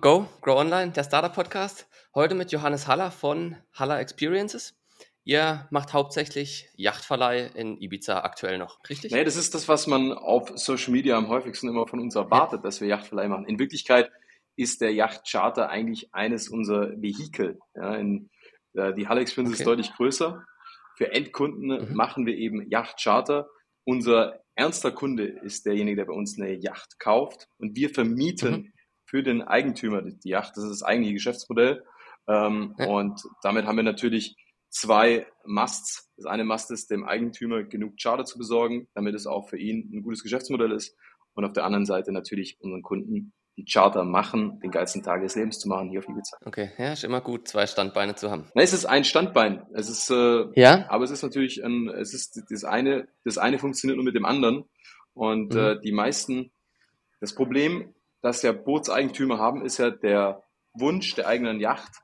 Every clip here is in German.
Go, Grow Online, der Startup-Podcast. Heute mit Johannes Haller von Haller Experiences. Ihr macht hauptsächlich Yachtverleih in Ibiza aktuell noch, richtig? Nee, das ist das, was man auf Social Media am häufigsten immer von uns erwartet, ja. dass wir Yachtverleih machen. In Wirklichkeit ist der Yachtcharter eigentlich eines unserer Vehikel. Ja, in, äh, die Haller Experience okay. ist deutlich größer. Für Endkunden mhm. machen wir eben Yachtcharter. Unser ernster Kunde ist derjenige, der bei uns eine Yacht kauft und wir vermieten mhm für den Eigentümer die Yacht. Das ist das eigentliche Geschäftsmodell. Ähm, ja. Und damit haben wir natürlich zwei Musts. Das eine Must ist, dem Eigentümer genug Charter zu besorgen, damit es auch für ihn ein gutes Geschäftsmodell ist. Und auf der anderen Seite natürlich unseren Kunden die Charter machen, den geilsten Tag des Lebens zu machen hier auf Ibiza. Okay, ja, ist immer gut, zwei Standbeine zu haben. Na, es ist ein Standbein. Es ist, äh, ja. aber es ist natürlich ein, es ist das eine, das eine funktioniert nur mit dem anderen. Und mhm. äh, die meisten, das Problem das ja Bootseigentümer haben, ist ja der Wunsch der eigenen Yacht,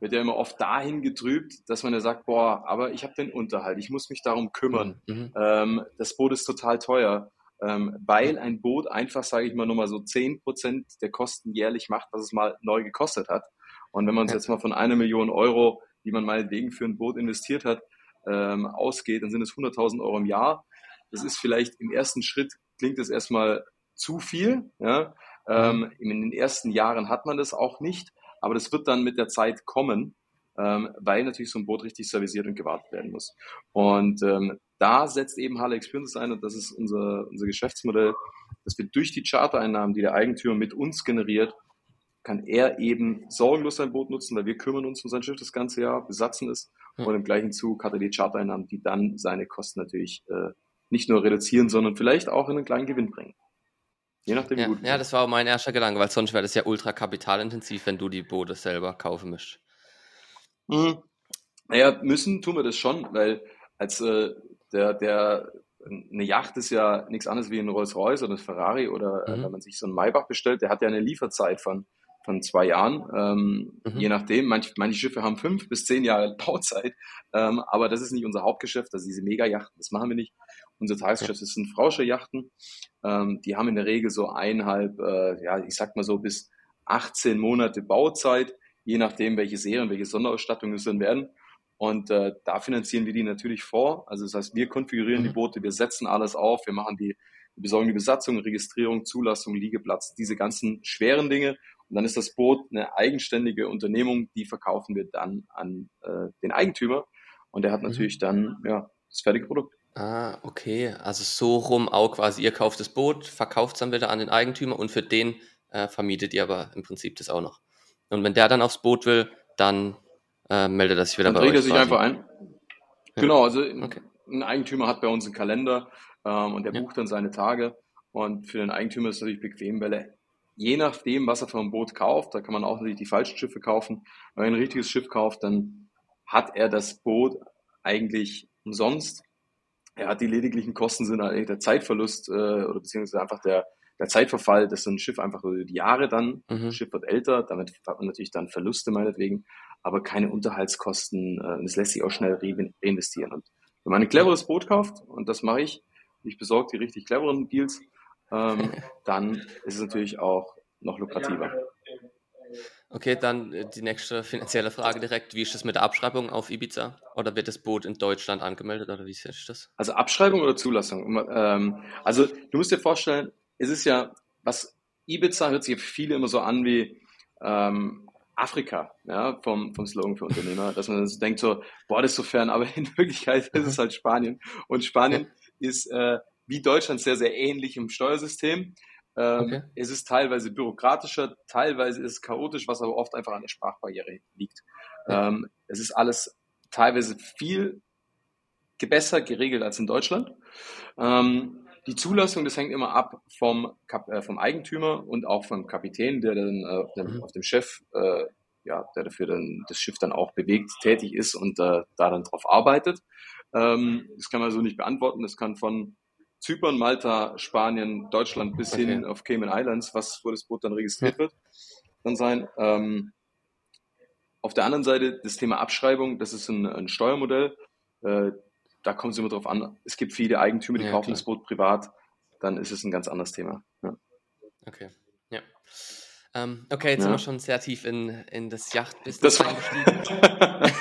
wird ja immer oft dahin getrübt, dass man ja sagt, boah, aber ich habe den Unterhalt, ich muss mich darum kümmern. Mhm. mhm. Ähm, das Boot ist total teuer, ähm, weil ein Boot einfach, sage ich mal, nur mal so zehn Prozent der Kosten jährlich macht, was es mal neu gekostet hat. Und wenn man uns ja. jetzt mal von einer Million Euro, die man meinetwegen für ein Boot investiert hat, ähm, ausgeht, dann sind es 100.000 Euro im Jahr. Das ist vielleicht im ersten Schritt, klingt es erstmal zu viel, ja, ähm, in den ersten Jahren hat man das auch nicht, aber das wird dann mit der Zeit kommen, ähm, weil natürlich so ein Boot richtig servisiert und gewartet werden muss. Und ähm, da setzt eben Halle Experience ein und das ist unser, unser Geschäftsmodell, dass wir durch die Chartereinnahmen, die der Eigentümer mit uns generiert, kann er eben sorgenlos sein Boot nutzen, weil wir kümmern uns um sein Schiff das ganze Jahr, besatzen es hm. und im gleichen Zug hat er die Chartereinnahmen, die dann seine Kosten natürlich äh, nicht nur reduzieren, sondern vielleicht auch in einen kleinen Gewinn bringen. Je nachdem, ja, ja, das war auch mein erster Gedanke, weil sonst wäre das ja ultra kapitalintensiv, wenn du die Boote selber kaufen müsst. Mhm. Naja, müssen tun wir das schon, weil als äh, der, der eine Yacht ist ja nichts anderes wie ein Rolls-Royce oder ein Ferrari oder äh, mhm. wenn man sich so einen Maybach bestellt, der hat ja eine Lieferzeit von, von zwei Jahren, ähm, mhm. je nachdem. Manch, manche Schiffe haben fünf bis zehn Jahre Bauzeit, ähm, aber das ist nicht unser Hauptgeschäft, also diese Mega-Yachten, das machen wir nicht. Unser Tagesgeschäft ja. sind Frauscher-Yachten. Ähm, die haben in der Regel so eineinhalb, äh, ja, ich sag mal so bis 18 Monate Bauzeit, je nachdem, welche Serien, welche Sonderausstattungen es dann werden. Und äh, da finanzieren wir die natürlich vor. Also das heißt, wir konfigurieren mhm. die Boote, wir setzen alles auf, wir machen die, wir besorgen die Besatzung, Registrierung, Zulassung, Liegeplatz, diese ganzen schweren Dinge. Und dann ist das Boot eine eigenständige Unternehmung, die verkaufen wir dann an äh, den Eigentümer. Und der hat mhm. natürlich dann ja, das fertige Produkt. Ah, okay. Also so rum auch quasi, ihr kauft das Boot, verkauft es dann wieder an den Eigentümer und für den äh, vermietet ihr aber im Prinzip das auch noch. Und wenn der dann aufs Boot will, dann äh, meldet er sich wieder dann bei euch. Dann trägt er sich einfach ein. Ja. Genau, also okay. ein Eigentümer hat bei uns einen Kalender ähm, und der ja. bucht dann seine Tage. Und für den Eigentümer ist es natürlich bequem, weil er je nachdem, was er vom Boot kauft, da kann man auch natürlich die falschen Schiffe kaufen. Wenn er ein richtiges Schiff kauft, dann hat er das Boot eigentlich umsonst ja, die lediglichen Kosten sind eigentlich der Zeitverlust äh, oder beziehungsweise einfach der, der Zeitverfall, dass so ein Schiff einfach über die Jahre dann, mhm. das Schiff wird älter, damit hat man natürlich dann Verluste meinetwegen, aber keine Unterhaltskosten. Äh, das lässt sich auch schnell reinvestieren. Und wenn man ein cleveres Boot kauft, und das mache ich, ich besorge die richtig cleveren Deals, ähm, dann ist es natürlich auch noch lukrativer. Okay, dann äh, die nächste finanzielle Frage direkt. Wie ist es mit der Abschreibung auf Ibiza? Oder wird das Boot in Deutschland angemeldet oder wie ist das? Also Abschreibung oder Zulassung? Ähm, also du musst dir vorstellen, es ist ja, was Ibiza hört sich für viele immer so an wie ähm, Afrika, ja, vom, vom Slogan für Unternehmer, dass man so denkt so, boah, das ist so fern, aber in Wirklichkeit ist es halt Spanien. Und Spanien ist äh, wie Deutschland sehr, sehr ähnlich im Steuersystem. Ähm, okay. Es ist teilweise bürokratischer, teilweise ist es chaotisch, was aber oft einfach an der Sprachbarriere liegt. Ja. Ähm, es ist alles teilweise viel besser geregelt als in Deutschland. Ähm, die Zulassung, das hängt immer ab vom, Kap äh, vom Eigentümer und auch vom Kapitän, der dann äh, auf, dem, mhm. auf dem Chef, äh, ja, der dafür dann das Schiff dann auch bewegt, tätig ist und äh, da dann drauf arbeitet. Ähm, das kann man so nicht beantworten. Das kann von Zypern, Malta, Spanien, Deutschland bis okay. hin auf Cayman Islands, was wo das Boot dann registriert wird, dann sein. Ähm, auf der anderen Seite das Thema Abschreibung, das ist ein, ein Steuermodell. Äh, da kommt es immer drauf an. Es gibt viele Eigentümer, die ja, kaufen klar. das Boot privat, dann ist es ein ganz anderes Thema. Ja. Okay, ja. Ähm, okay, jetzt ja. sind wir schon sehr tief in, in das Yachtbusiness eingestiegen.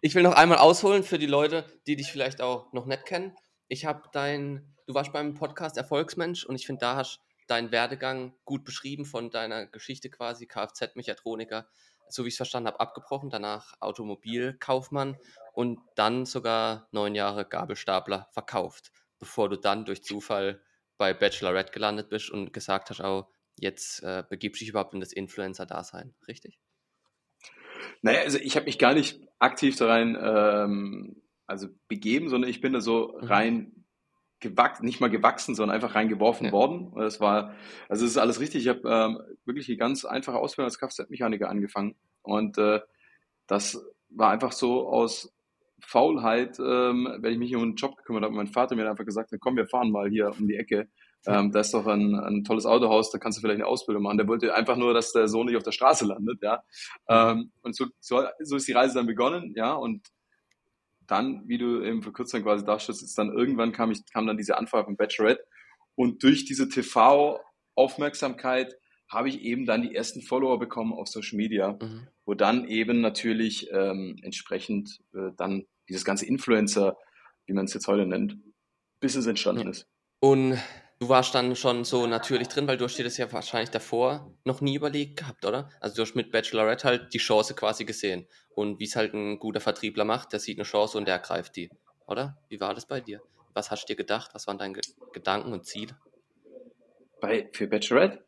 ich will noch einmal ausholen für die Leute, die dich vielleicht auch noch nicht kennen. Ich habe dein, du warst beim Podcast Erfolgsmensch und ich finde, da hast deinen Werdegang gut beschrieben von deiner Geschichte quasi, Kfz-Mechatroniker, so wie ich es verstanden habe, abgebrochen, danach Automobilkaufmann und dann sogar neun Jahre Gabelstapler verkauft, bevor du dann durch Zufall bei Bachelorette gelandet bist und gesagt hast, auch jetzt äh, begibst dich überhaupt in das Influencer-Dasein, richtig? Naja, also ich habe mich gar nicht aktiv da rein ähm, also begeben, sondern ich bin da so mhm. rein gewachsen, nicht mal gewachsen, sondern einfach reingeworfen ja. worden. Das war, also es ist alles richtig. Ich habe ähm, wirklich eine ganz einfache Ausbildung als Kfz-Mechaniker angefangen. Und äh, das war einfach so aus Faulheit, ähm, wenn ich mich um einen Job gekümmert habe. Mein Vater mir hat einfach gesagt, komm, wir fahren mal hier um die Ecke. Ähm, da ist doch ein, ein tolles Autohaus, da kannst du vielleicht eine Ausbildung machen. Der wollte einfach nur, dass der Sohn nicht auf der Straße landet, ja. Ähm, und so, so, so ist die Reise dann begonnen, ja. Und dann, wie du eben vor kurzem quasi darstellst, ist dann irgendwann kam ich, kam dann diese Anfrage von Bachelorette und durch diese TV-Aufmerksamkeit habe ich eben dann die ersten Follower bekommen auf Social Media, mhm. wo dann eben natürlich ähm, entsprechend äh, dann dieses ganze Influencer, wie man es jetzt heute nennt, bis es entstanden ja. ist. Und Du warst dann schon so natürlich drin, weil du hast dir das ja wahrscheinlich davor noch nie überlegt gehabt, oder? Also du hast mit Bachelorette halt die Chance quasi gesehen. Und wie es halt ein guter Vertriebler macht, der sieht eine Chance und der ergreift die, oder? Wie war das bei dir? Was hast du dir gedacht? Was waren deine Gedanken und Ziele? Bei, für Bachelorette?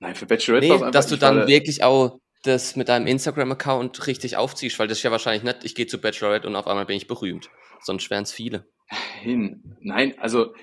Nein, für Bachelorette nee, war es einfach, dass du dann wirklich auch das mit deinem Instagram-Account richtig aufziehst, weil das ist ja wahrscheinlich nicht, ich gehe zu Bachelorette und auf einmal bin ich berühmt. Sonst wären es viele. Hin. Nein, also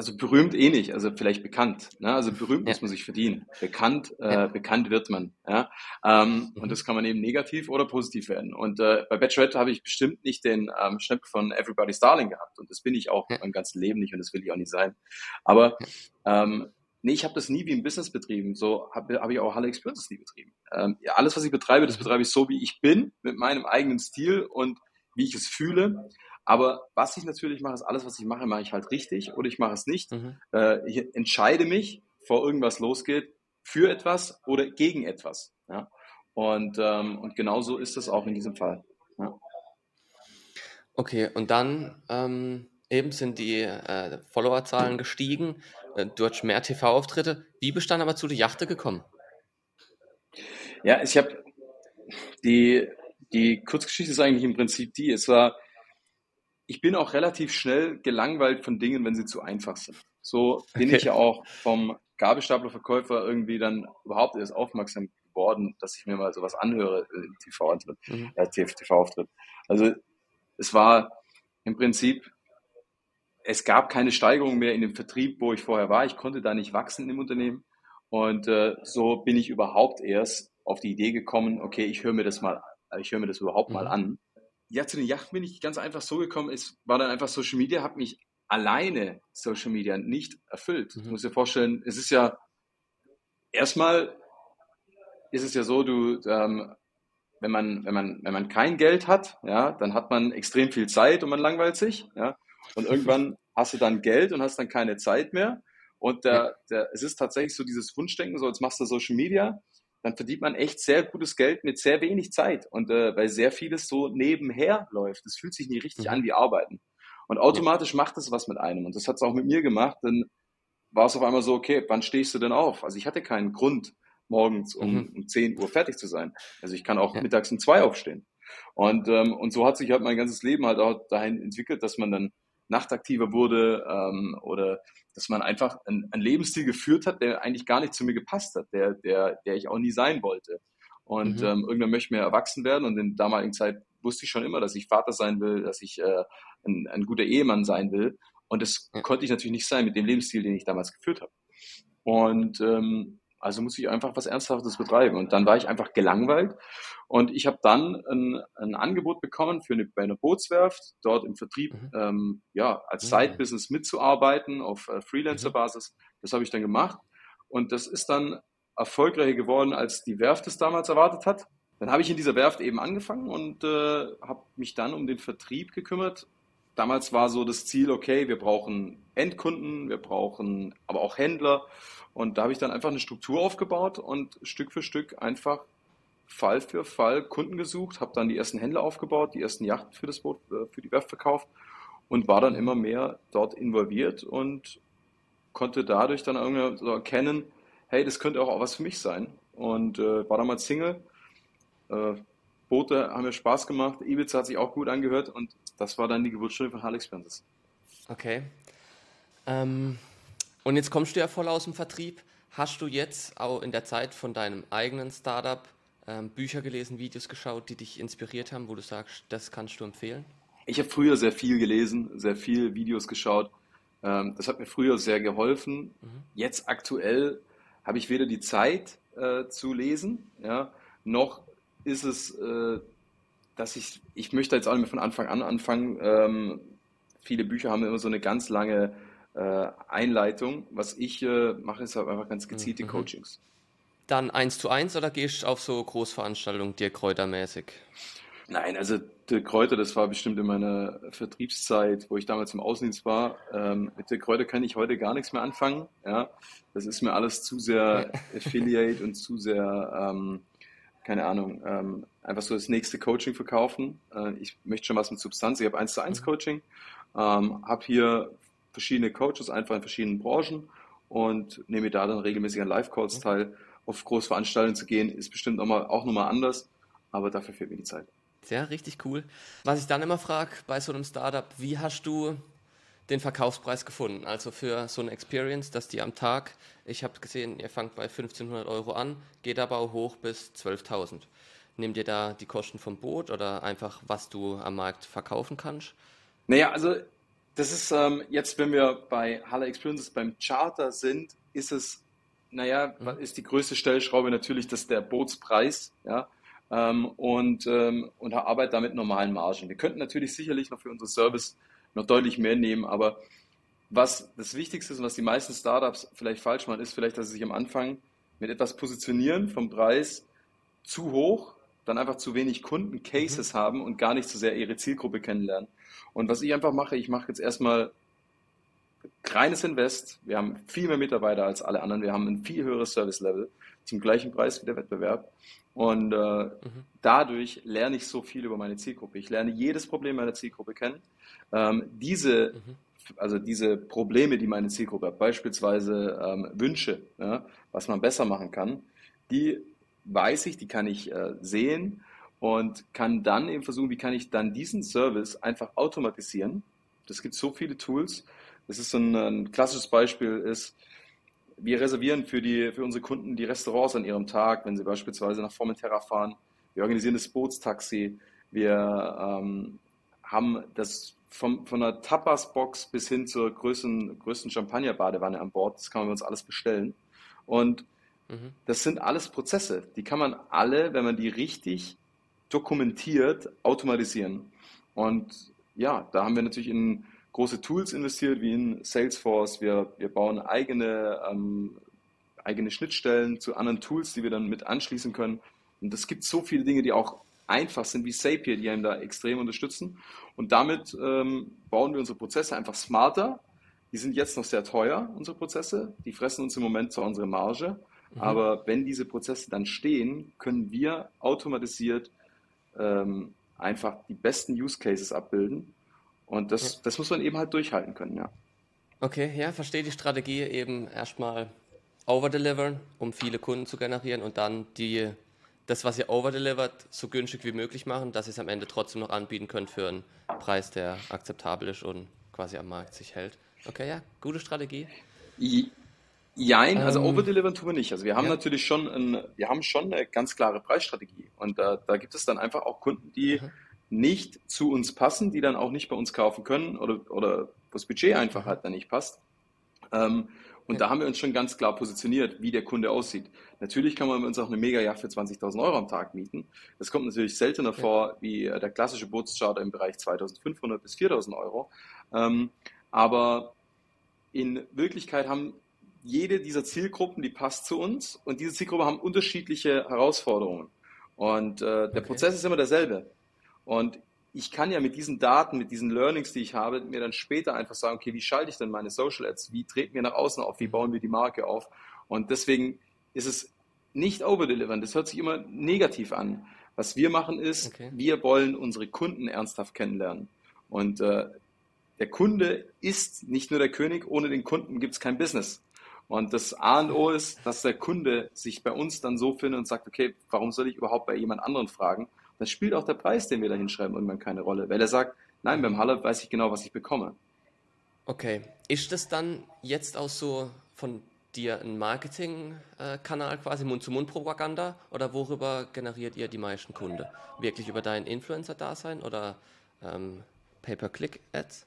also berühmt eh nicht, also vielleicht bekannt. Ne? Also berühmt ja. muss man sich verdienen. Bekannt, äh, ja. bekannt wird man. Ja? Ähm, mhm. Und das kann man eben negativ oder positiv werden. Und äh, bei Bachelorette habe ich bestimmt nicht den ähm, Schnipp von Everybody's Darling gehabt. Und das bin ich auch ja. mein ganzes Leben nicht und das will ich auch nicht sein. Aber ähm, nee, ich habe das nie wie ein Business betrieben. So habe hab ich auch Halle Experiences nie betrieben. Ähm, ja, alles, was ich betreibe, das mhm. betreibe ich so, wie ich bin, mit meinem eigenen Stil und wie ich es fühle. Aber was ich natürlich mache, ist alles, was ich mache, mache ich halt richtig oder ich mache es nicht. Mhm. Äh, ich entscheide mich, vor irgendwas losgeht, für etwas oder gegen etwas. Ja? Und, ähm, und genauso ist es auch in diesem Fall. Ja. Okay, und dann ähm, eben sind die äh, Followerzahlen gestiegen. Äh, du hast mehr TV-Auftritte. Wie bist du dann aber zu der Yachte gekommen? Ja, ich habe die, die Kurzgeschichte ist eigentlich im Prinzip die, es war ich bin auch relativ schnell gelangweilt von Dingen, wenn sie zu einfach sind. So bin okay. ich ja auch vom Gabelstaplerverkäufer irgendwie dann überhaupt erst aufmerksam geworden, dass ich mir mal sowas anhöre im TV-Auftritt. Mhm. Äh, TV-Auftritt. Also es war im Prinzip, es gab keine Steigerung mehr in dem Vertrieb, wo ich vorher war. Ich konnte da nicht wachsen im Unternehmen. Und äh, so bin ich überhaupt erst auf die Idee gekommen, okay, ich höre mir das mal, ich höre mir das überhaupt mhm. mal an ja, zu den Yachten bin ich ganz einfach so gekommen. Es war dann einfach Social Media, hat mich alleine Social Media nicht erfüllt. Mhm. Du musst dir vorstellen, es ist ja erstmal ist es ja so, du, ähm, wenn man, wenn man, wenn man kein Geld hat, ja, dann hat man extrem viel Zeit und man langweilt sich, ja. Und irgendwann hast du dann Geld und hast dann keine Zeit mehr. Und der, der, es ist tatsächlich so dieses Wunschdenken, so jetzt machst du Social Media, dann verdient man echt sehr gutes Geld mit sehr wenig Zeit. Und äh, weil sehr vieles so nebenher läuft. Das fühlt sich nie richtig mhm. an wie Arbeiten. Und automatisch macht das was mit einem. Und das hat es auch mit mir gemacht. Dann war es auf einmal so, okay, wann stehst du denn auf? Also ich hatte keinen Grund, morgens um, mhm. um 10 Uhr fertig zu sein. Also ich kann auch ja. mittags um zwei aufstehen. Und, ähm, und so hat sich halt mein ganzes Leben halt auch dahin entwickelt, dass man dann nachtaktiver wurde ähm, oder dass man einfach einen, einen Lebensstil geführt hat, der eigentlich gar nicht zu mir gepasst hat, der, der, der ich auch nie sein wollte. Und mhm. ähm, irgendwann möchte ich mehr erwachsen werden und in der damaligen Zeit wusste ich schon immer, dass ich Vater sein will, dass ich äh, ein, ein guter Ehemann sein will. Und das ja. konnte ich natürlich nicht sein mit dem Lebensstil, den ich damals geführt habe. Und ähm, also muss ich einfach was Ernsthaftes betreiben. Und dann war ich einfach gelangweilt. Und ich habe dann ein, ein, Angebot bekommen für eine, bei einer Bootswerft, dort im Vertrieb, mhm. ähm, ja, als mhm. Side-Business mitzuarbeiten auf äh, Freelancer-Basis. Das habe ich dann gemacht. Und das ist dann erfolgreicher geworden, als die Werft es damals erwartet hat. Dann habe ich in dieser Werft eben angefangen und äh, habe mich dann um den Vertrieb gekümmert damals war so das Ziel, okay, wir brauchen Endkunden, wir brauchen aber auch Händler. Und da habe ich dann einfach eine Struktur aufgebaut und Stück für Stück einfach Fall für Fall Kunden gesucht, habe dann die ersten Händler aufgebaut, die ersten Yachten für das Boot, äh, für die Werft verkauft und war dann immer mehr dort involviert und konnte dadurch dann irgendwie so erkennen, hey, das könnte auch was für mich sein. Und äh, war damals Single. Äh, Boote haben mir Spaß gemacht, Ibiza hat sich auch gut angehört und das war dann die Geburtsstunde von Harley Expenses. Okay. Ähm, und jetzt kommst du ja voll aus dem Vertrieb. Hast du jetzt auch in der Zeit von deinem eigenen Startup ähm, Bücher gelesen, Videos geschaut, die dich inspiriert haben, wo du sagst, das kannst du empfehlen? Ich habe früher sehr viel gelesen, sehr viel Videos geschaut. Ähm, das hat mir früher sehr geholfen. Mhm. Jetzt aktuell habe ich weder die Zeit äh, zu lesen, ja, noch ist es, äh, dass ich, ich möchte jetzt auch nicht mehr von Anfang an anfangen. Ähm, viele Bücher haben immer so eine ganz lange äh, Einleitung. Was ich äh, mache, ist halt einfach ganz gezielte mhm. Coachings. Dann eins zu eins oder gehst du auf so Großveranstaltungen dir kräutermäßig? Nein, also Dirk Kräuter, das war bestimmt in meiner Vertriebszeit, wo ich damals im Außendienst war. Ähm, mit Dirk Kräuter kann ich heute gar nichts mehr anfangen. Ja, das ist mir alles zu sehr Affiliate und zu sehr, ähm, keine Ahnung, ähm, einfach so das nächste Coaching verkaufen. Äh, ich möchte schon was mit Substanz. Ich habe eins zu eins mhm. Coaching, ähm, habe hier verschiedene Coaches einfach in verschiedenen Branchen und nehme da dann regelmäßig an Live-Calls mhm. teil. Auf Großveranstaltungen zu gehen, ist bestimmt auch, mal, auch nochmal anders, aber dafür fehlt mir die Zeit. Ja, richtig cool. Was ich dann immer frage bei so einem Startup, wie hast du den Verkaufspreis gefunden? Also für so eine Experience, dass die am Tag, ich habe gesehen, ihr fangt bei 1500 Euro an, geht aber auch hoch bis 12.000. Nehmt ihr da die Kosten vom Boot oder einfach, was du am Markt verkaufen kannst? Naja, also das ist ähm, jetzt, wenn wir bei Halle Experiences beim Charter sind, ist es, naja, mhm. ist die größte Stellschraube natürlich das der Bootspreis, ja ähm, und, ähm, und arbeite damit normalen Margen. Wir könnten natürlich sicherlich noch für unseren Service noch deutlich mehr nehmen, aber was das Wichtigste ist und was die meisten Startups vielleicht falsch machen, ist vielleicht, dass sie sich am Anfang mit etwas positionieren vom Preis zu hoch, dann einfach zu wenig Kundencases mhm. haben und gar nicht so sehr ihre Zielgruppe kennenlernen. Und was ich einfach mache, ich mache jetzt erstmal reines Invest. Wir haben viel mehr Mitarbeiter als alle anderen. Wir haben ein viel höheres Service-Level zum gleichen Preis wie der Wettbewerb. Und äh, mhm. dadurch lerne ich so viel über meine Zielgruppe. Ich lerne jedes Problem meiner Zielgruppe kennen. Ähm, diese, mhm. also diese Probleme, die meine Zielgruppe hat, beispielsweise ähm, Wünsche, ja, was man besser machen kann, die weiß ich, die kann ich äh, sehen und kann dann eben versuchen, wie kann ich dann diesen Service einfach automatisieren. Das gibt so viele Tools. Das ist so ein, ein klassisches Beispiel ist, wir reservieren für, die, für unsere Kunden die Restaurants an ihrem Tag, wenn sie beispielsweise nach Formentera fahren. Wir organisieren das Bootstaxi. Wir ähm, haben das vom, von der Tapas-Box bis hin zur größten, größten Champagner-Badewanne an Bord. Das kann man uns alles bestellen. Und mhm. das sind alles Prozesse. Die kann man alle, wenn man die richtig dokumentiert, automatisieren. Und ja, da haben wir natürlich in große Tools investiert, wie in Salesforce. Wir, wir bauen eigene, ähm, eigene Schnittstellen zu anderen Tools, die wir dann mit anschließen können. Und es gibt so viele Dinge, die auch einfach sind, wie Zapier, die einem da extrem unterstützen. Und damit ähm, bauen wir unsere Prozesse einfach smarter. Die sind jetzt noch sehr teuer, unsere Prozesse. Die fressen uns im Moment zu unserer Marge. Mhm. Aber wenn diese Prozesse dann stehen, können wir automatisiert ähm, einfach die besten Use Cases abbilden und das, ja. das muss man eben halt durchhalten können, ja. Okay, ja, verstehe die Strategie eben erstmal overdelivern, um viele Kunden zu generieren und dann die, das, was ihr overdelivert, so günstig wie möglich machen, dass ihr es am Ende trotzdem noch anbieten könnt für einen Preis, der akzeptabel ist und quasi am Markt sich hält. Okay, ja, gute Strategie. Jein, also ähm, overdelivern tun wir nicht. Also wir haben ja. natürlich schon, ein, wir haben schon eine ganz klare Preisstrategie und da, da gibt es dann einfach auch Kunden, die mhm nicht zu uns passen, die dann auch nicht bei uns kaufen können oder, oder das Budget einfach halt dann nicht passt. Ähm, und ja. da haben wir uns schon ganz klar positioniert, wie der Kunde aussieht. Natürlich kann man uns auch eine Mega-Yacht für 20.000 Euro am Tag mieten. Das kommt natürlich seltener ja. vor wie äh, der klassische Bootscharter im Bereich 2.500 bis 4.000 Euro. Ähm, aber in Wirklichkeit haben jede dieser Zielgruppen, die passt zu uns und diese Zielgruppen haben unterschiedliche Herausforderungen. Und äh, der okay. Prozess ist immer derselbe. Und ich kann ja mit diesen Daten, mit diesen Learnings, die ich habe, mir dann später einfach sagen, okay, wie schalte ich denn meine Social Ads? Wie treten wir nach außen auf? Wie bauen wir die Marke auf? Und deswegen ist es nicht overdelivern. Das hört sich immer negativ an. Was wir machen ist, okay. wir wollen unsere Kunden ernsthaft kennenlernen. Und äh, der Kunde ist nicht nur der König, ohne den Kunden gibt es kein Business. Und das A und O ist, dass der Kunde sich bei uns dann so findet und sagt, okay, warum soll ich überhaupt bei jemand anderen fragen? Dann spielt auch der Preis, den wir da hinschreiben, irgendwann keine Rolle. Weil er sagt, nein, beim Halle weiß ich genau, was ich bekomme. Okay. Ist das dann jetzt auch so von dir ein Marketingkanal quasi, Mund-zu-Mund-Propaganda oder worüber generiert ihr die meisten Kunden? Wirklich über dein Influencer-Dasein oder ähm, Pay-per-Click-Ads?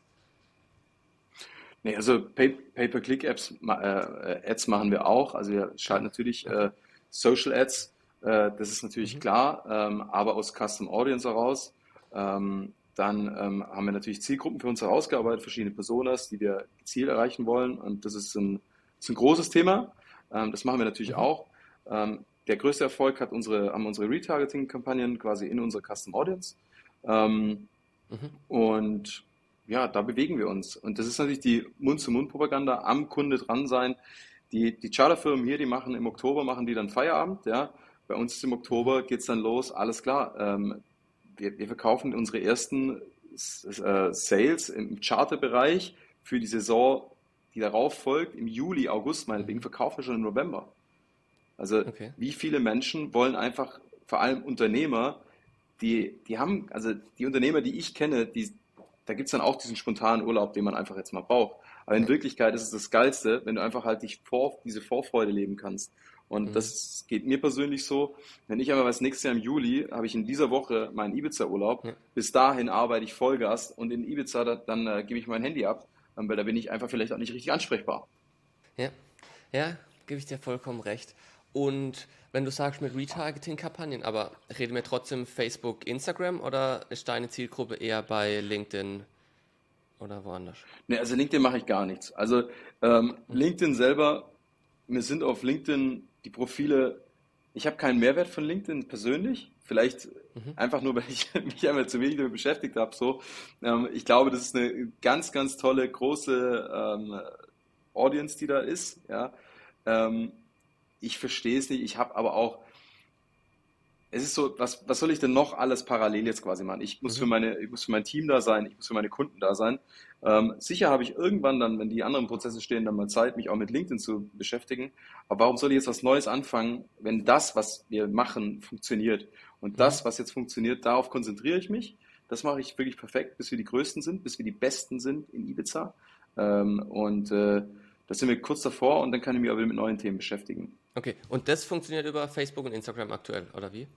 Nee, also Pay-per-Click-Ads äh, Ads machen wir auch. Also wir schalten natürlich äh, Social Ads, äh, das ist natürlich mhm. klar, ähm, aber aus Custom Audience heraus. Ähm, dann ähm, haben wir natürlich Zielgruppen für uns herausgearbeitet, verschiedene Personas, die wir Ziel erreichen wollen. Und das ist ein, das ist ein großes Thema. Ähm, das machen wir natürlich mhm. auch. Ähm, der größte Erfolg hat unsere, haben unsere Retargeting-Kampagnen quasi in unserer Custom Audience. Ähm, mhm. Und ja, da bewegen wir uns. Und das ist natürlich die Mund-zu-Mund-Propaganda, am Kunde dran sein. Die, die Charterfirmen hier, die machen im Oktober, machen die dann Feierabend, ja. Bei uns ist im Oktober geht es dann los, alles klar. Ähm, wir, wir, verkaufen unsere ersten äh, Sales im Charterbereich für die Saison, die darauf folgt, im Juli, August meinetwegen, verkaufen wir schon im November. Also okay. wie viele Menschen wollen einfach, vor allem Unternehmer, die, die haben, also die Unternehmer, die ich kenne, die, da gibt es dann auch diesen spontanen Urlaub, den man einfach jetzt mal braucht. Aber in Wirklichkeit ist es das Geilste, wenn du einfach halt dich vor, diese Vorfreude leben kannst. Und mhm. das geht mir persönlich so. Wenn ich einmal was nächstes Jahr im Juli, habe ich in dieser Woche meinen Ibiza-Urlaub. Ja. Bis dahin arbeite ich Vollgas und in Ibiza, da, dann äh, gebe ich mein Handy ab, ähm, weil da bin ich einfach vielleicht auch nicht richtig ansprechbar. Ja, ja, gebe ich dir vollkommen recht. Und wenn du sagst mit Retargeting-Kampagnen, aber reden wir trotzdem Facebook, Instagram oder ist deine Zielgruppe eher bei LinkedIn oder woanders? Ne, also LinkedIn mache ich gar nichts. Also ähm, mhm. LinkedIn selber, mir sind auf LinkedIn die Profile, ich habe keinen Mehrwert von LinkedIn persönlich. Vielleicht mhm. einfach nur, weil ich mich einmal zu wenig damit beschäftigt habe. So. Ähm, ich glaube, das ist eine ganz, ganz tolle, große ähm, Audience, die da ist. Ja. Ähm, ich verstehe es nicht. Ich habe aber auch, es ist so, was, was soll ich denn noch alles parallel jetzt quasi machen? Ich muss, mhm. für meine, ich muss für mein Team da sein, ich muss für meine Kunden da sein. Ähm, sicher habe ich irgendwann dann, wenn die anderen Prozesse stehen, dann mal Zeit, mich auch mit LinkedIn zu beschäftigen. Aber warum soll ich jetzt was Neues anfangen, wenn das, was wir machen, funktioniert? Und mhm. das, was jetzt funktioniert, darauf konzentriere ich mich. Das mache ich wirklich perfekt, bis wir die Größten sind, bis wir die Besten sind in Ibiza. Ähm, und äh, da sind wir kurz davor und dann kann ich mich aber mit neuen Themen beschäftigen. Okay, und das funktioniert über Facebook und Instagram aktuell, oder wie?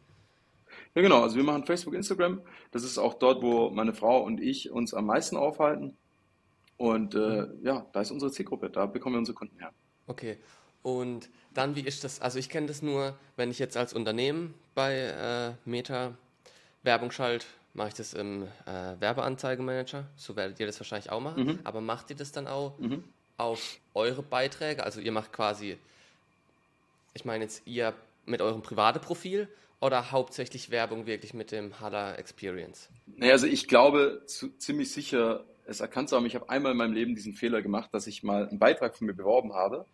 Ja, genau. Also wir machen Facebook, Instagram. Das ist auch dort, wo meine Frau und ich uns am meisten aufhalten. Und äh, ja, da ist unsere Zielgruppe. Da bekommen wir unsere Kunden her. Okay. Und dann, wie ist das? Also ich kenne das nur, wenn ich jetzt als Unternehmen bei äh, Meta Werbung schalte, mache ich das im äh, Werbeanzeigemanager. So werdet ihr das wahrscheinlich auch machen. Mhm. Aber macht ihr das dann auch mhm auf eure Beiträge? Also ihr macht quasi, ich meine jetzt ihr mit eurem privaten Profil oder hauptsächlich Werbung wirklich mit dem Hala Experience? Naja, also ich glaube zu, ziemlich sicher, es erkannt zu haben, ich habe einmal in meinem Leben diesen Fehler gemacht, dass ich mal einen Beitrag von mir beworben habe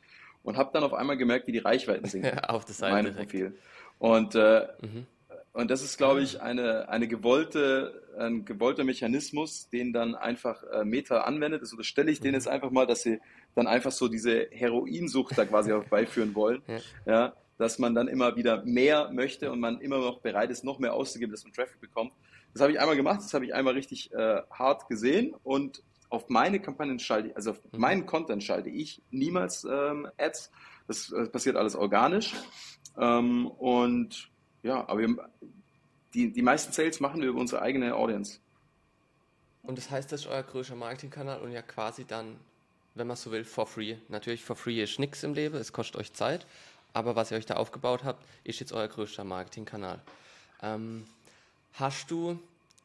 und habe dann auf einmal gemerkt, wie die Reichweiten sind. auf das meinem Profil. Und äh, mhm. Und das ist, glaube ich, eine, eine gewollte, ein gewollter Mechanismus, den dann einfach äh, Meta anwendet. Also das stelle ich denen jetzt einfach mal, dass sie dann einfach so diese Heroinsucht da quasi auch beiführen wollen. Ja. ja. dass man dann immer wieder mehr möchte und man immer noch bereit ist, noch mehr auszugeben, dass man Traffic bekommt. Das habe ich einmal gemacht, das habe ich einmal richtig äh, hart gesehen und auf meine Kampagnen schalte ich, also auf mhm. meinen Content schalte ich niemals ähm, Ads. Das, das passiert alles organisch. Ähm, und ja, aber wir, die, die meisten Sales machen wir über unsere eigene Audience. Und das heißt, das ist euer größter Marketingkanal und ja quasi dann, wenn man so will, for free. Natürlich, for free ist nichts im Leben, es kostet euch Zeit, aber was ihr euch da aufgebaut habt, ist jetzt euer größter Marketingkanal. Ähm, hast du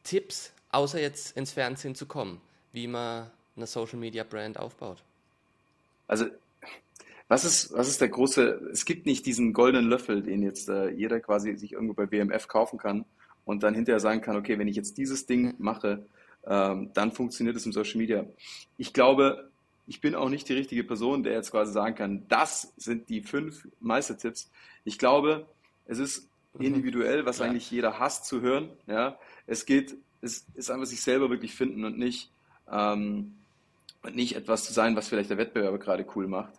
Tipps, außer jetzt ins Fernsehen zu kommen, wie man eine Social Media Brand aufbaut? Also was ist, was ist der große, es gibt nicht diesen goldenen Löffel, den jetzt äh, jeder quasi sich irgendwo bei WMF kaufen kann und dann hinterher sagen kann, okay, wenn ich jetzt dieses Ding mache, ähm, dann funktioniert es im Social Media. Ich glaube, ich bin auch nicht die richtige Person, der jetzt quasi sagen kann, das sind die fünf Meistertipps. Ich glaube, es ist mhm. individuell, was ja. eigentlich jeder hasst zu hören. Ja, es geht, es ist einfach sich selber wirklich finden und nicht, ähm, und nicht etwas zu sein, was vielleicht der Wettbewerber gerade cool macht.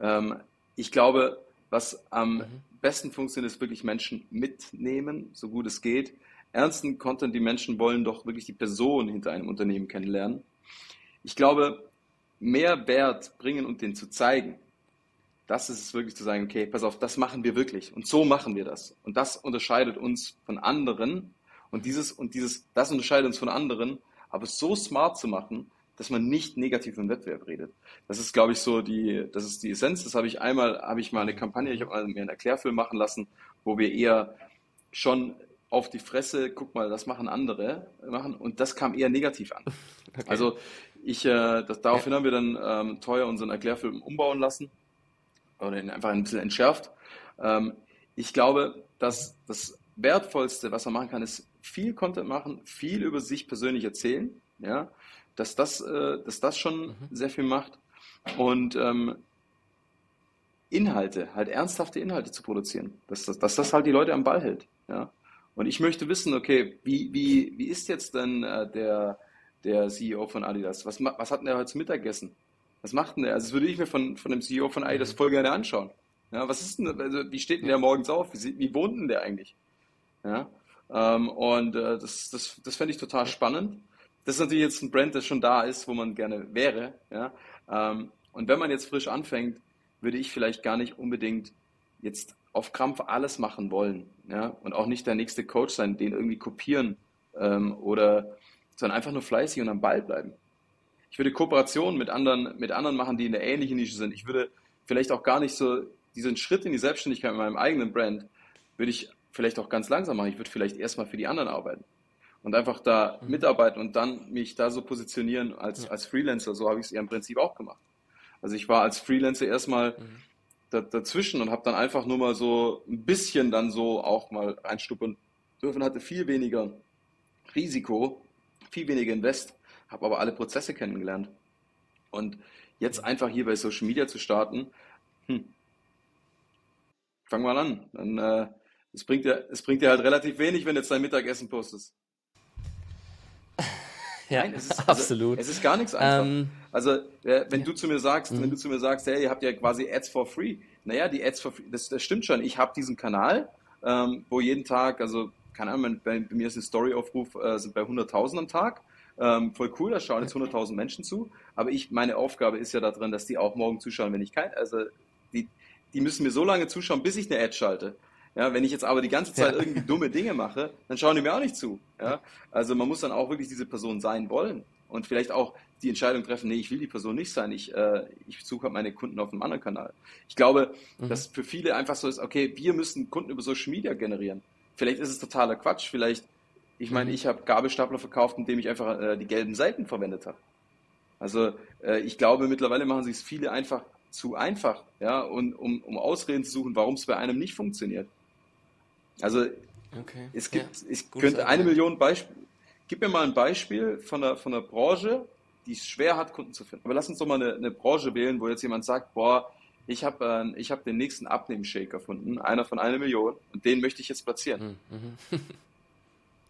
Ähm, ich glaube, was am mhm. besten funktioniert, ist wirklich Menschen mitnehmen, so gut es geht. Ernsten Content, die Menschen wollen doch wirklich die Person hinter einem Unternehmen kennenlernen. Ich glaube, mehr Wert bringen und den zu zeigen, das ist es wirklich zu sagen, okay, pass auf, das machen wir wirklich und so machen wir das. Und das unterscheidet uns von anderen und dieses und dieses, das unterscheidet uns von anderen, aber so smart zu machen, dass man nicht negativ im Wettbewerb redet. Das ist, glaube ich, so die, das ist die Essenz. Das habe ich einmal, habe ich mal eine Kampagne, ich habe mir einen Erklärfilm machen lassen, wo wir eher schon auf die Fresse, guck mal, das machen andere, machen und das kam eher negativ an. Okay. Also ich, äh, das, daraufhin ja. haben wir dann ähm, teuer unseren Erklärfilm umbauen lassen oder ihn einfach ein bisschen entschärft. Ähm, ich glaube, dass das Wertvollste, was man machen kann, ist viel Content machen, viel über sich persönlich erzählen, ja, dass das, äh, dass das schon mhm. sehr viel macht und ähm, Inhalte, halt ernsthafte Inhalte zu produzieren, dass, dass, dass das halt die Leute am Ball hält, ja. Und ich möchte wissen, okay, wie, wie, wie ist jetzt denn äh, der, der CEO von Adidas? Was, was hat denn der heute zum Mittagessen? Was macht denn der? Also das würde ich mir von, von dem CEO von Adidas mhm. voll gerne anschauen. Ja, was ist denn, also wie steht denn der morgens auf? Wie, wie wohnt denn der eigentlich? Ja, ähm, und äh, das, das, das fände ich total spannend. Das ist natürlich jetzt ein Brand, das schon da ist, wo man gerne wäre. Ja? Ähm, und wenn man jetzt frisch anfängt, würde ich vielleicht gar nicht unbedingt jetzt auf Krampf alles machen wollen. Ja? Und auch nicht der nächste Coach sein, den irgendwie kopieren ähm, oder sondern einfach nur fleißig und am Ball bleiben. Ich würde Kooperationen mit anderen, mit anderen machen, die in der ähnlichen Nische sind. Ich würde vielleicht auch gar nicht so diesen Schritt in die Selbstständigkeit mit meinem eigenen Brand, würde ich vielleicht auch ganz langsam machen. Ich würde vielleicht erstmal für die anderen arbeiten und einfach da mhm. mitarbeiten und dann mich da so positionieren als, als Freelancer. So habe ich es ja im Prinzip auch gemacht. Also ich war als Freelancer erstmal mhm. da, dazwischen und habe dann einfach nur mal so ein bisschen dann so auch mal reinstuppern dürfen, hatte viel weniger Risiko, viel weniger Invest, habe aber alle Prozesse kennengelernt. Und jetzt mhm. einfach hier bei Social Media zu starten, hm, fang mal an. Dann, äh, es, bringt dir, es bringt dir halt relativ wenig, wenn du jetzt dein Mittagessen postest. Ja, Nein, es ist, also, absolut. Es ist gar nichts einfach. Ähm, also, äh, wenn ja. du zu mir sagst, mhm. wenn du zu mir sagst, hey, ihr habt ja quasi Ads for free. Naja, die Ads for free, das, das stimmt schon. Ich habe diesen Kanal, ähm, wo jeden Tag, also, keine Ahnung, bei, bei mir ist ein Storyaufruf, äh, sind bei 100.000 am Tag. Ähm, voll cool, da schauen jetzt 100.000 Menschen zu. Aber ich, meine Aufgabe ist ja darin, dass die auch morgen zuschauen, wenn ich kein, also, die, die müssen mir so lange zuschauen, bis ich eine Ad schalte. Ja, wenn ich jetzt aber die ganze Zeit ja. irgendwie dumme Dinge mache, dann schauen die mir auch nicht zu. Ja? Also man muss dann auch wirklich diese Person sein wollen und vielleicht auch die Entscheidung treffen, nee, ich will die Person nicht sein, ich, äh, ich suche halt meine Kunden auf einem anderen Kanal. Ich glaube, mhm. dass für viele einfach so ist, okay, wir müssen Kunden über Social Media generieren. Vielleicht ist es totaler Quatsch, vielleicht, ich meine, mhm. ich habe Gabelstapler verkauft, indem ich einfach äh, die gelben Seiten verwendet habe. Also äh, ich glaube, mittlerweile machen sich es viele einfach zu einfach, ja, und, um, um Ausreden zu suchen, warum es bei einem nicht funktioniert. Also okay. es gibt, ja, ich könnte eine Million Beispiele. Gib mir mal ein Beispiel von der, von der Branche, die es schwer hat, Kunden zu finden. Aber lass uns doch mal eine, eine Branche wählen, wo jetzt jemand sagt, boah, ich habe äh, hab den nächsten Abnehmshake erfunden, einer von einer Million, und den möchte ich jetzt platzieren. Mhm.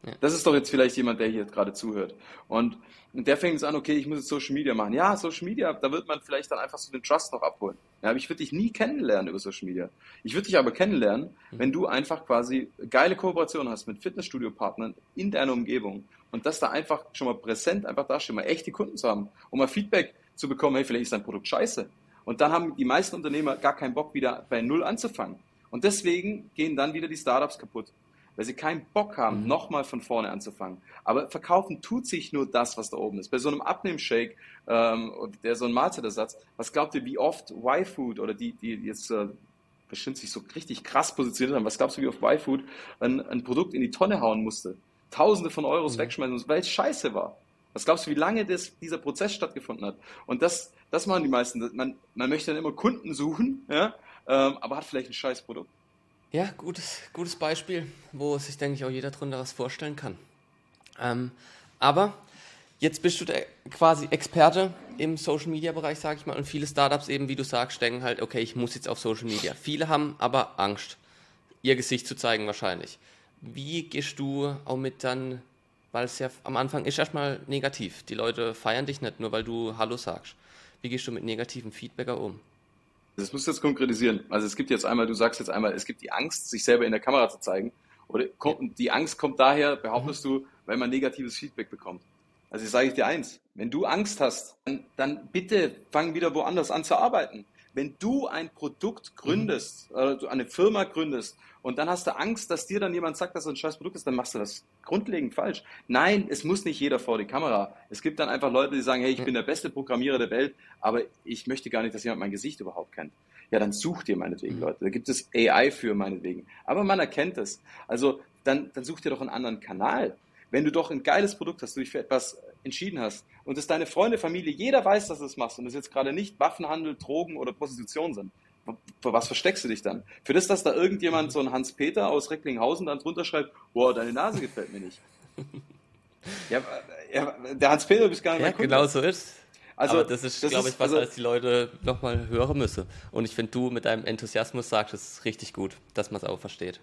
Ja. Das ist doch jetzt vielleicht jemand, der hier gerade zuhört. Und, und der fängt jetzt an, okay, ich muss jetzt Social Media machen. Ja, Social Media, da wird man vielleicht dann einfach so den Trust noch abholen. Ja, aber ich würde dich nie kennenlernen über Social Media. Ich würde dich aber kennenlernen, mhm. wenn du einfach quasi geile Kooperationen hast mit Fitnessstudio-Partnern in deiner Umgebung und das da einfach schon mal präsent einfach dasteht, mal echte Kunden zu haben, um mal Feedback zu bekommen, hey, vielleicht ist dein Produkt scheiße. Und dann haben die meisten Unternehmer gar keinen Bock, wieder bei Null anzufangen. Und deswegen gehen dann wieder die Startups kaputt weil sie keinen Bock haben, mhm. nochmal von vorne anzufangen. Aber verkaufen tut sich nur das, was da oben ist. Bei so einem Abnehmshake, ähm, der so ein Mahlzeitersatz, was glaubt ihr, wie oft Y-Food oder die, die jetzt äh, bestimmt sich so richtig krass positioniert haben, was glaubst du, wie oft Y-Food ein, ein Produkt in die Tonne hauen musste? Tausende von Euros mhm. wegschmeißen musste, weil es scheiße war. Was glaubst du, wie lange das, dieser Prozess stattgefunden hat? Und das, das machen die meisten. Man, man möchte dann immer Kunden suchen, ja, ähm, aber hat vielleicht ein scheiß Produkt. Ja, gutes, gutes Beispiel, wo sich, denke ich, auch jeder drunter was vorstellen kann. Ähm, aber jetzt bist du quasi Experte im Social Media Bereich, sage ich mal, und viele Startups eben, wie du sagst, denken halt, okay, ich muss jetzt auf Social Media. Viele haben aber Angst, ihr Gesicht zu zeigen wahrscheinlich. Wie gehst du auch mit dann, weil es ja am Anfang ist erstmal negativ. Die Leute feiern dich nicht, nur weil du Hallo sagst. Wie gehst du mit negativen Feedbacker um? Das musst du jetzt konkretisieren. Also es gibt jetzt einmal, du sagst jetzt einmal, es gibt die Angst, sich selber in der Kamera zu zeigen. Oder kommt, die Angst kommt daher, behauptest du, weil man negatives Feedback bekommt. Also ich sage ich dir eins, wenn du Angst hast, dann, dann bitte fang wieder woanders an zu arbeiten. Wenn du ein Produkt gründest, mhm. oder eine Firma gründest und dann hast du Angst, dass dir dann jemand sagt, dass es ein scheiß Produkt ist, dann machst du das grundlegend falsch. Nein, es muss nicht jeder vor die Kamera. Es gibt dann einfach Leute, die sagen, hey, ich bin der beste Programmierer der Welt, aber ich möchte gar nicht, dass jemand mein Gesicht überhaupt kennt. Ja, dann such dir meinetwegen mhm. Leute. Da gibt es AI für meinetwegen. Aber man erkennt es. Also dann, dann such dir doch einen anderen Kanal. Wenn du doch ein geiles Produkt hast, du dich für etwas entschieden hast und es deine Freunde, Familie, jeder weiß, dass du es machst und es jetzt gerade nicht Waffenhandel, Drogen oder Prostitution sind, für was versteckst du dich dann? Für das, dass da irgendjemand, so ein Hans-Peter aus Recklinghausen, dann drunter schreibt, boah, deine Nase gefällt mir nicht. ja, ja, der Hans-Peter bist gar nicht Ja, genau so ist also, Aber das ist, glaube ich, was also, als die Leute nochmal hören müssen. Und ich finde, du mit deinem Enthusiasmus sagst, es richtig gut, dass man es auch versteht.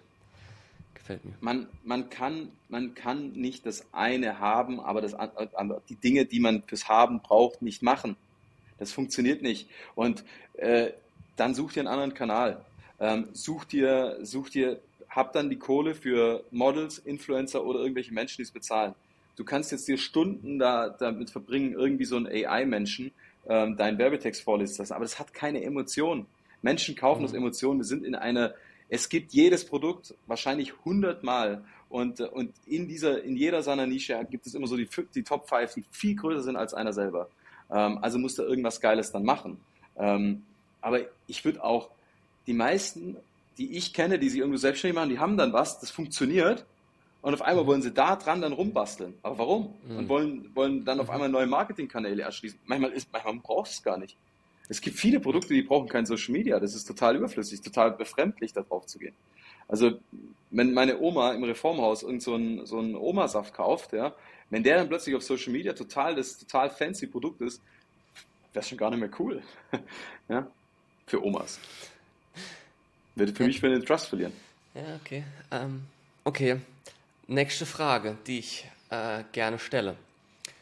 Gefällt mir. Man, man, kann, man kann nicht das eine haben, aber das, die Dinge, die man fürs Haben braucht, nicht machen. Das funktioniert nicht. Und äh, dann such dir einen anderen Kanal. Ähm, such dir, such dir, hab dann die Kohle für Models, Influencer oder irgendwelche Menschen, die es bezahlen. Du kannst jetzt dir Stunden da, damit verbringen, irgendwie so einen AI-Menschen ähm, deinen Werbetext vorlesen lassen, aber das hat keine Emotion. Menschen kaufen mhm. aus Emotionen. Wir sind in einer, es gibt jedes Produkt wahrscheinlich hundertmal und, und in dieser, in jeder seiner Nische gibt es immer so die, die Top 5, die viel größer sind als einer selber. Ähm, also musst du irgendwas Geiles dann machen. Ähm, aber ich würde auch, die meisten, die ich kenne, die sich irgendwo selbstständig machen, die haben dann was, das funktioniert. Und auf einmal mhm. wollen sie da dran dann rumbasteln. Aber warum? Mhm. Und wollen, wollen dann auf mhm. einmal neue Marketingkanäle erschließen. Manchmal ist, manchmal braucht es gar nicht. Es gibt viele Produkte, die brauchen kein Social Media. Das ist total überflüssig, total befremdlich, da drauf zu gehen. Also, wenn meine Oma im Reformhaus irgend so einen, so einen Oma-Saft kauft, ja, wenn der dann plötzlich auf Social Media total das total fancy Produkt ist, wäre schon gar nicht mehr cool. ja für Omas. Würde für ja. mich für den Trust verlieren. Ja, okay. Ähm, okay. Nächste Frage, die ich äh, gerne stelle.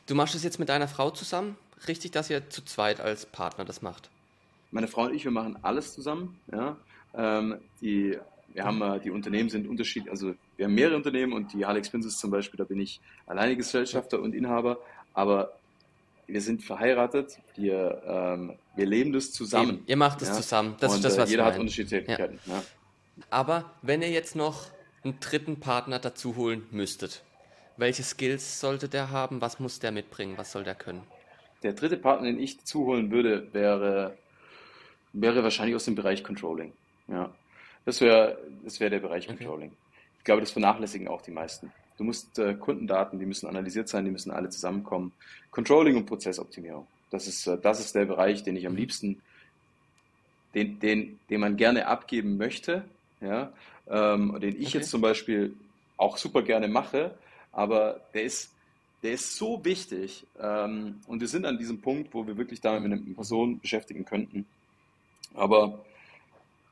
Du machst es jetzt mit deiner Frau zusammen? Richtig, dass ihr zu zweit als Partner das macht? Meine Frau und ich, wir machen alles zusammen. Ja. Ähm, die, wir haben, äh, die Unternehmen sind unterschiedlich, also wir haben mehrere Unternehmen und die Alex Princess zum Beispiel, da bin ich alleiniges Gesellschafter und Inhaber, aber wir sind verheiratet, wir, ähm, wir leben das zusammen. Eben, ihr macht das ja? zusammen. Das und, ist das, was Jeder hat unterschiedliche Tätigkeiten. Ja. Aber wenn ihr jetzt noch einen dritten Partner dazu holen müsstet, welche Skills sollte der haben? Was muss der mitbringen? Was soll der können? Der dritte Partner, den ich zuholen würde, wäre, wäre wahrscheinlich aus dem Bereich Controlling. Ja. Das wäre das wär der Bereich Controlling. Okay. Ich glaube, das vernachlässigen auch die meisten. Du musst äh, Kundendaten, die müssen analysiert sein, die müssen alle zusammenkommen. Controlling und Prozessoptimierung. Das ist, äh, das ist der Bereich, den ich am liebsten, den, den, den man gerne abgeben möchte, ja, ähm, den ich okay. jetzt zum Beispiel auch super gerne mache, aber der ist, der ist so wichtig ähm, und wir sind an diesem Punkt, wo wir wirklich damit mit einer Person beschäftigen könnten. Aber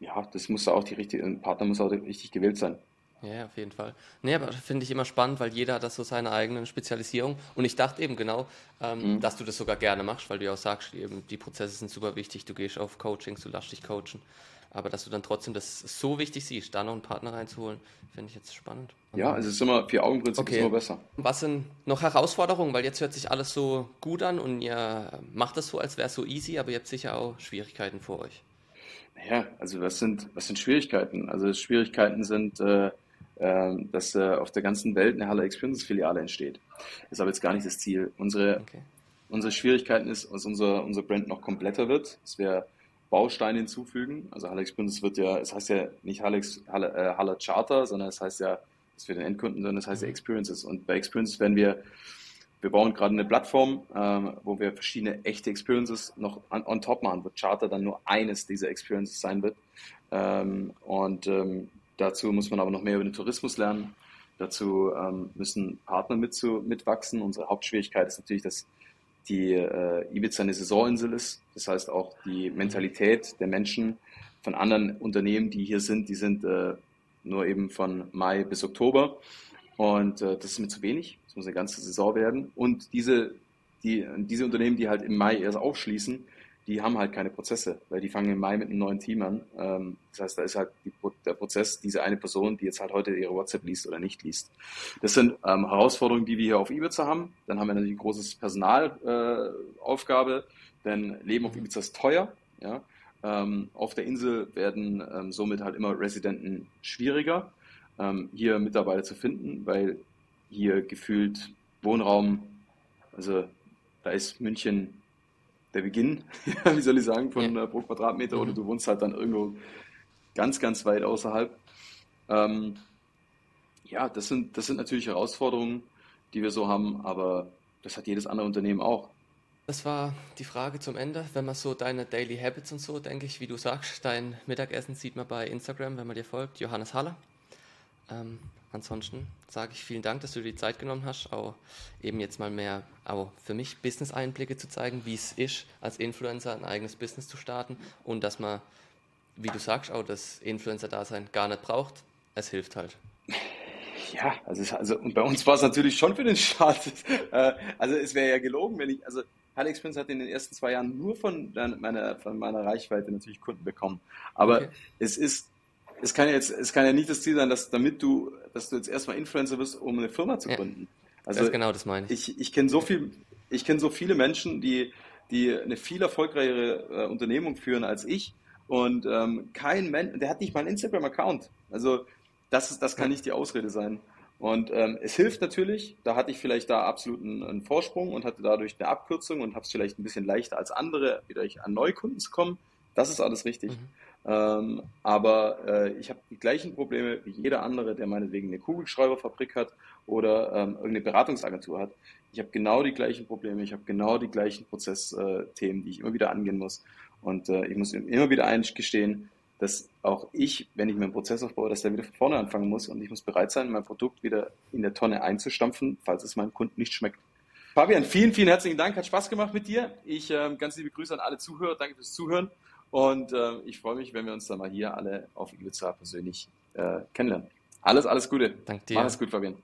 ja, das muss auch die richtige, ein Partner muss auch richtig gewählt sein. Ja, auf jeden Fall. Nee, aber finde ich immer spannend, weil jeder hat das so seine eigenen Spezialisierung. Und ich dachte eben genau, ähm, mhm. dass du das sogar gerne machst, weil du ja auch sagst, eben, die Prozesse sind super wichtig, du gehst auf Coachings, du lässt dich coachen. Aber dass du dann trotzdem das so wichtig siehst, da noch einen Partner reinzuholen, finde ich jetzt spannend. Ja, also es ist immer, vier Augenprinzip okay. ist immer besser. Was sind noch Herausforderungen? Weil jetzt hört sich alles so gut an und ihr macht das so, als wäre es so easy, aber ihr habt sicher auch Schwierigkeiten vor euch. Naja, also was sind, was sind Schwierigkeiten? Also Schwierigkeiten sind, äh, ähm, dass äh, auf der ganzen Welt eine Halle Experiences Filiale entsteht. Das ist aber jetzt gar nicht das Ziel. Unsere, okay. unsere Schwierigkeiten ist, dass unser, unser Brand noch kompletter wird, dass wir Bausteine hinzufügen. Also Halle Experiences wird ja, es heißt ja nicht Halle, Halle, äh, Halle Charter, sondern es heißt ja, das für den Endkunden, sondern es heißt ja mhm. Experiences. Und bei Experiences werden wir wir bauen gerade eine Plattform, ähm, wo wir verschiedene echte Experiences noch on, on, top machen, wo Charter dann nur eines dieser Experiences sein wird. Ähm, und ähm, dazu muss man aber noch mehr über den Tourismus lernen. Dazu ähm, müssen Partner mit zu, mitwachsen. Unsere Hauptschwierigkeit ist natürlich, dass die äh, Ibiza eine Saisoninsel ist. Das heißt auch die Mentalität der Menschen von anderen Unternehmen, die hier sind, die sind äh, nur eben von Mai bis Oktober. Und äh, das ist mir zu wenig. Das muss eine ganze Saison werden. Und diese, die, diese Unternehmen, die halt im Mai erst aufschließen, die haben halt keine Prozesse, weil die fangen im Mai mit einem neuen Team an. Ähm, das heißt, da ist halt die, der Prozess, diese eine Person, die jetzt halt heute ihre WhatsApp liest oder nicht liest. Das sind ähm, Herausforderungen, die wir hier auf Ibiza haben. Dann haben wir natürlich großes Personalaufgabe, äh, denn Leben auf Ibiza ist teuer. Ja? Ähm, auf der Insel werden ähm, somit halt immer Residenten schwieriger, ähm, hier Mitarbeiter zu finden, weil hier gefühlt Wohnraum, also da ist München der Beginn, wie soll ich sagen, von ja. Äh, pro Quadratmeter mhm. oder du wohnst halt dann irgendwo ganz, ganz weit außerhalb. Ähm, ja, das sind, das sind natürlich Herausforderungen, die wir so haben, aber das hat jedes andere Unternehmen auch. Das war die Frage zum Ende. Wenn man so deine Daily Habits und so, denke ich, wie du sagst, dein Mittagessen sieht man bei Instagram, wenn man dir folgt, Johannes Haller. Ähm, ansonsten sage ich vielen Dank, dass du dir die Zeit genommen hast, auch eben jetzt mal mehr auch für mich Business-Einblicke zu zeigen, wie es ist, als Influencer ein eigenes Business zu starten und dass man, wie du sagst, auch das Influencer-Dasein gar nicht braucht. Es hilft halt. Ja, also, also und bei uns war es natürlich schon für den Start. Äh, also es wäre ja gelogen, wenn ich, also Experience hat in den ersten zwei Jahren nur von meiner, von meiner Reichweite natürlich Kunden bekommen. Aber okay. es ist es kann ja jetzt, es kann ja nicht das Ziel sein, dass damit du, dass du jetzt erstmal Influencer wirst, um eine Firma zu gründen. Ja, also das genau das meine ich. Ich, ich kenne so viel, ich kenne so viele Menschen, die, die eine viel erfolgreichere äh, Unternehmung führen als ich. Und ähm, kein Mensch, der hat nicht mal einen Instagram-Account. Also das, ist, das kann nicht die Ausrede sein. Und ähm, es hilft natürlich, da hatte ich vielleicht da absolut einen, einen Vorsprung und hatte dadurch eine Abkürzung und habe es vielleicht ein bisschen leichter als andere, wieder an Neukunden zu kommen. Das ist alles richtig. Mhm. Ähm, aber äh, ich habe die gleichen Probleme wie jeder andere, der meinetwegen eine Kugelschreiberfabrik hat oder ähm, irgendeine Beratungsagentur hat. Ich habe genau die gleichen Probleme, ich habe genau die gleichen Prozessthemen, die ich immer wieder angehen muss. Und äh, ich muss immer wieder eingestehen, dass auch ich, wenn ich mir einen Prozess aufbaue, dass der wieder von vorne anfangen muss und ich muss bereit sein, mein Produkt wieder in der Tonne einzustampfen, falls es meinem Kunden nicht schmeckt. Fabian, vielen, vielen herzlichen Dank. Hat Spaß gemacht mit dir. Ich äh, ganz liebe Grüße an alle Zuhörer. Danke fürs Zuhören. Und äh, ich freue mich, wenn wir uns dann mal hier alle auf Ibiza persönlich äh, kennenlernen. Alles, alles Gute. Danke dir. Mach es gut, Fabian.